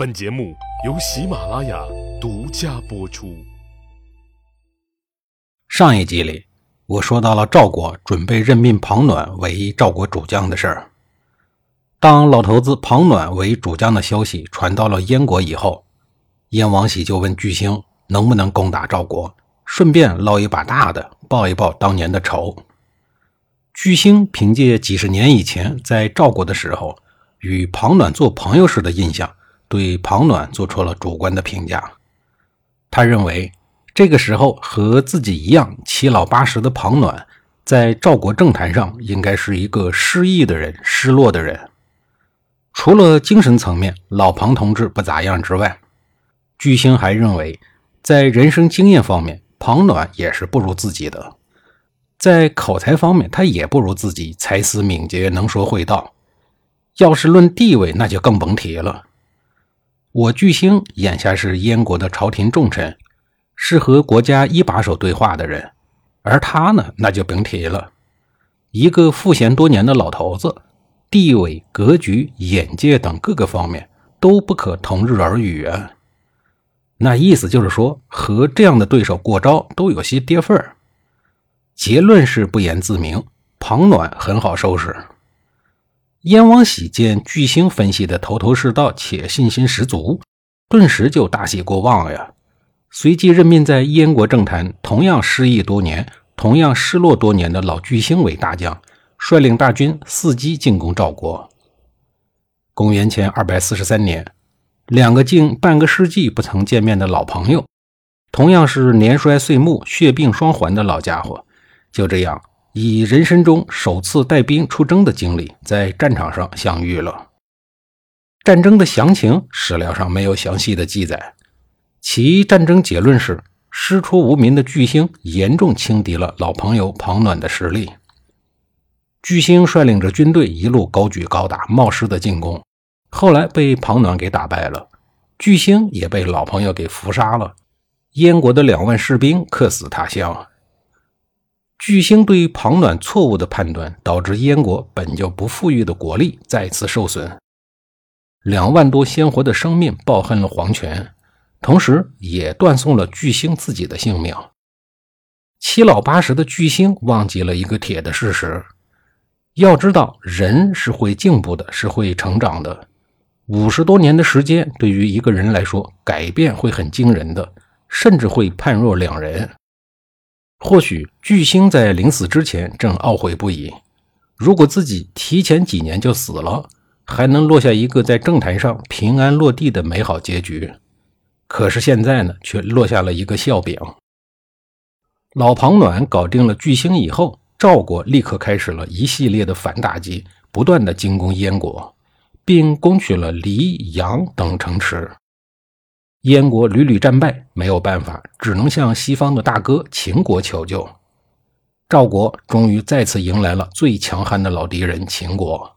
本节目由喜马拉雅独家播出。上一集里，我说到了赵国准备任命庞暖为赵国主将的事儿。当老头子庞暖为主将的消息传到了燕国以后，燕王喜就问巨星能不能攻打赵国，顺便捞一把大的，报一报当年的仇。巨星凭借几十年以前在赵国的时候与庞暖做朋友时的印象。对庞暖做出了主观的评价，他认为这个时候和自己一样七老八十的庞暖，在赵国政坛上应该是一个失意的人、失落的人。除了精神层面老庞同志不咋样之外，巨星还认为，在人生经验方面，庞暖也是不如自己的；在口才方面，他也不如自己才思敏捷、能说会道。要是论地位，那就更甭提了。我巨星眼下是燕国的朝廷重臣，是和国家一把手对话的人，而他呢，那就甭提了，一个赋闲多年的老头子，地位、格局、眼界等各个方面都不可同日而语啊。那意思就是说，和这样的对手过招都有些跌份儿。结论是不言自明，庞暖很好收拾。燕王喜见巨星分析的头头是道且信心十足，顿时就大喜过望了呀。随即任命在燕国政坛同样失意多年、同样失落多年的老巨星为大将，率领大军伺机进攻赵国。公元前二百四十三年，两个近半个世纪不曾见面的老朋友，同样是年衰岁暮、血病双环的老家伙，就这样。以人生中首次带兵出征的经历，在战场上相遇了。战争的详情史料上没有详细的记载，其战争结论是：师出无名的巨星严重轻敌了老朋友庞暖的实力。巨星率领着军队一路高举高打，冒失的进攻，后来被庞暖给打败了，巨星也被老朋友给伏杀了，燕国的两万士兵客死他乡。巨星对于庞暖错误的判断，导致燕国本就不富裕的国力再次受损，两万多鲜活的生命抱恨了黄泉，同时也断送了巨星自己的性命。七老八十的巨星忘记了一个铁的事实：要知道，人是会进步的，是会成长的。五十多年的时间，对于一个人来说，改变会很惊人的，甚至会判若两人。或许巨星在临死之前正懊悔不已，如果自己提前几年就死了，还能落下一个在政坛上平安落地的美好结局。可是现在呢，却落下了一个笑柄。老庞暖搞定了巨星以后，赵国立刻开始了一系列的反打击，不断的进攻燕国，并攻取了黎、阳等城池。燕国屡屡战败，没有办法，只能向西方的大哥秦国求救。赵国终于再次迎来了最强悍的老敌人秦国。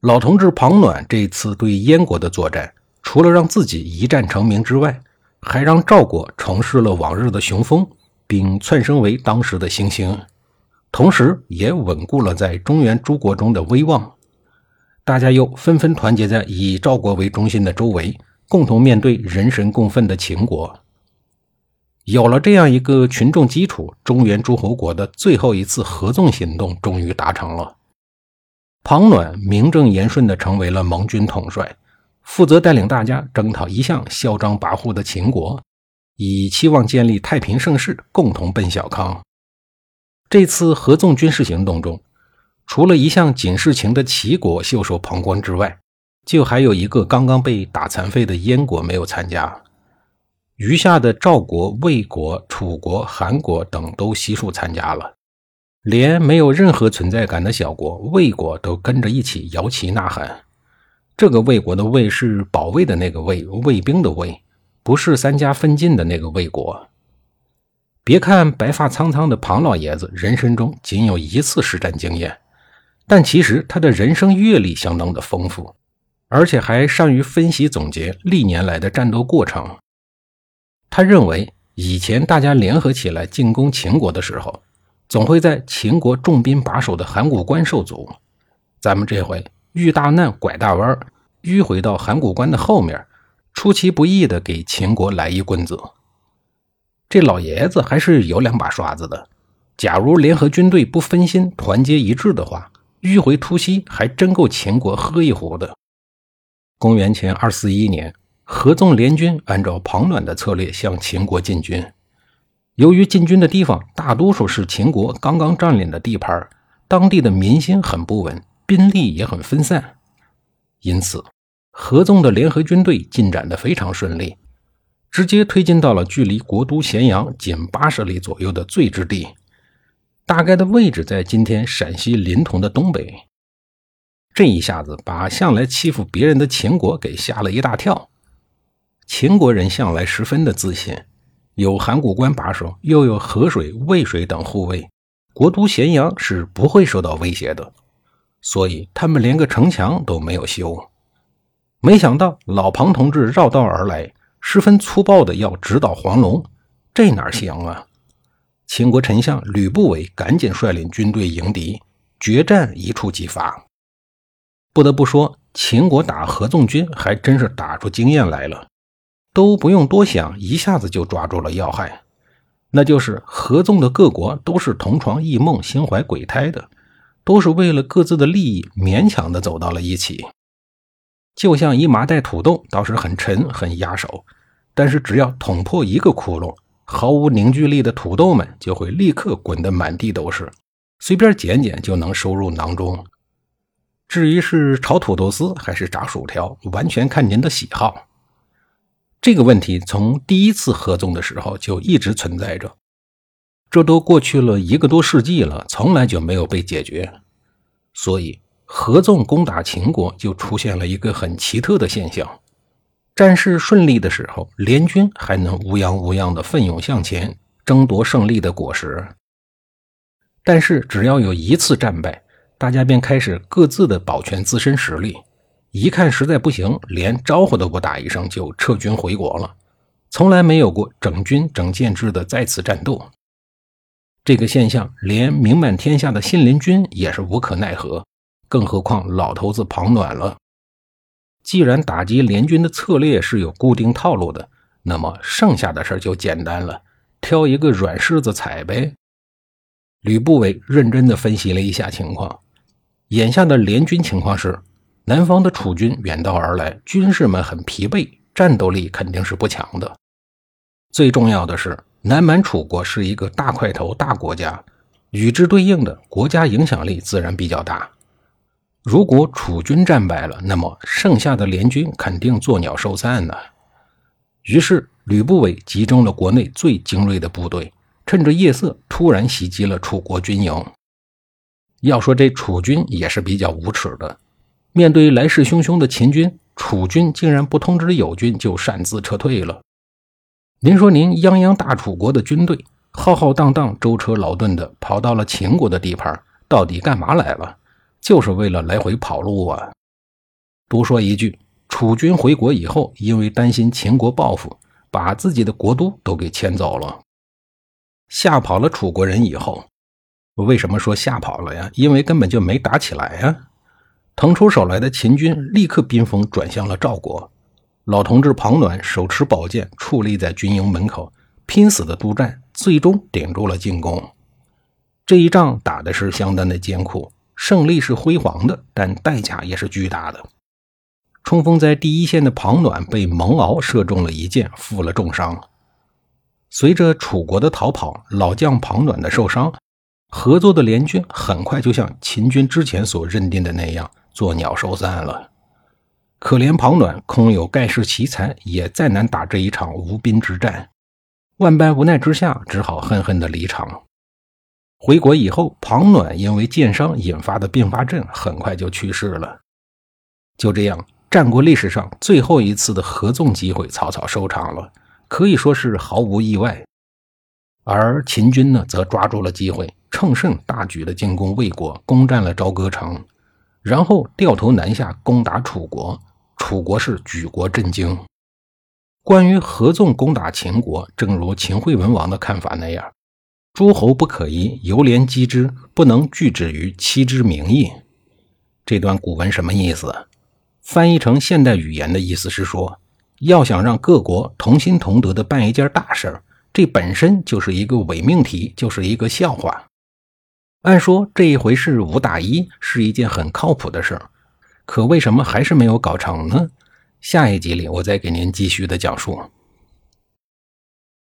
老同志庞暖这次对燕国的作战，除了让自己一战成名之外，还让赵国重拾了往日的雄风，并窜升为当时的新星，同时也稳固了在中原诸国中的威望。大家又纷纷团结在以赵国为中心的周围。共同面对人神共愤的秦国，有了这样一个群众基础，中原诸侯国的最后一次合纵行动终于达成了。庞暖名正言顺地成为了盟军统帅，负责带领大家征讨一向嚣张跋扈的秦国，以期望建立太平盛世，共同奔小康。这次合纵军事行动中，除了一向仅事情的齐国袖手旁观之外，就还有一个刚刚被打残废的燕国没有参加，余下的赵国、魏国、楚国、韩国等都悉数参加了，连没有任何存在感的小国魏国都跟着一起摇旗呐喊。这个魏国的魏是保卫的那个魏，卫兵的卫，不是三家分晋的那个魏国。别看白发苍苍的庞老爷子人生中仅有一次实战经验，但其实他的人生阅历相当的丰富。而且还善于分析总结历年来的战斗过程。他认为，以前大家联合起来进攻秦国的时候，总会在秦国重兵把守的函谷关受阻。咱们这回遇大难拐大弯，迂回到函谷关的后面，出其不意的给秦国来一棍子。这老爷子还是有两把刷子的。假如联合军队不分心、团结一致的话，迂回突袭还真够秦国喝一壶的。公元前二四一年，合纵联军按照庞暖的策略向秦国进军。由于进军的地方大多数是秦国刚刚占领的地盘，当地的民心很不稳，兵力也很分散，因此合纵的联合军队进展得非常顺利，直接推进到了距离国都咸阳仅八十里左右的最之地，大概的位置在今天陕西临潼的东北。这一下子把向来欺负别人的秦国给吓了一大跳。秦国人向来十分的自信。有函谷关把守，又有河水、渭水等护卫，国都咸阳是不会受到威胁的。所以他们连个城墙都没有修。没想到老庞同志绕道而来，十分粗暴的要直捣黄龙，这哪行啊？秦国丞相吕不韦赶紧率领军队迎敌，决战一触即发。不得不说，秦国打合纵军还真是打出经验来了。都不用多想，一下子就抓住了要害，那就是合纵的各国都是同床异梦、心怀鬼胎的，都是为了各自的利益勉强的走到了一起。就像一麻袋土豆，倒是很沉、很压手，但是只要捅破一个窟窿，毫无凝聚力的土豆们就会立刻滚得满地都是，随便捡捡就能收入囊中。至于是炒土豆丝还是炸薯条，完全看您的喜好。这个问题从第一次合纵的时候就一直存在着，这都过去了一个多世纪了，从来就没有被解决。所以合纵攻打秦国就出现了一个很奇特的现象：战事顺利的时候，联军还能无恙无恙地奋勇向前，争夺胜利的果实；但是只要有一次战败，大家便开始各自的保全自身实力。一看实在不行，连招呼都不打一声就撤军回国了，从来没有过整军整建制的再次战斗。这个现象连名满天下的信陵君也是无可奈何，更何况老头子庞暖了。既然打击联军的策略是有固定套路的，那么剩下的事就简单了，挑一个软柿子踩呗。吕不韦认真地分析了一下情况，眼下的联军情况是。南方的楚军远道而来，军士们很疲惫，战斗力肯定是不强的。最重要的是，南蛮楚国是一个大块头大国家，与之对应的国家影响力自然比较大。如果楚军战败了，那么剩下的联军肯定作鸟兽散呢。于是，吕不韦集中了国内最精锐的部队，趁着夜色突然袭击了楚国军营。要说这楚军也是比较无耻的。面对来势汹汹的秦军，楚军竟然不通知友军就擅自撤退了。您说，您泱泱大楚国的军队浩浩荡荡、舟车劳顿的跑到了秦国的地盘，到底干嘛来了？就是为了来回跑路啊！多说一句，楚军回国以后，因为担心秦国报复，把自己的国都都给迁走了，吓跑了楚国人以后，我为什么说吓跑了呀？因为根本就没打起来呀。腾出手来的秦军立刻兵锋转向了赵国，老同志庞暖手持宝剑矗立在军营门口，拼死的督战，最终顶住了进攻。这一仗打的是相当的艰苦，胜利是辉煌的，但代价也是巨大的。冲锋在第一线的庞暖被蒙敖射中了一箭，负了重伤。随着楚国的逃跑，老将庞暖的受伤，合作的联军很快就像秦军之前所认定的那样。作鸟兽散了，可怜庞暖空有盖世奇才，也再难打这一场无兵之战。万般无奈之下，只好恨恨的离场。回国以后，庞暖因为箭伤引发的并发症，很快就去世了。就这样，战国历史上最后一次的合纵机会草草收场了，可以说是毫无意外。而秦军呢，则抓住了机会，乘胜大举的进攻魏国，攻占了朝歌城。然后掉头南下攻打楚国，楚国是举国震惊。关于合纵攻打秦国，正如秦惠文王的看法那样：“诸侯不可疑，犹连击之，不能拒止于妻之名义。”这段古文什么意思？翻译成现代语言的意思是说，要想让各国同心同德的办一件大事，这本身就是一个伪命题，就是一个笑话。按说这一回是五打一，是一件很靠谱的事儿，可为什么还是没有搞成呢？下一集里我再给您继续的讲述。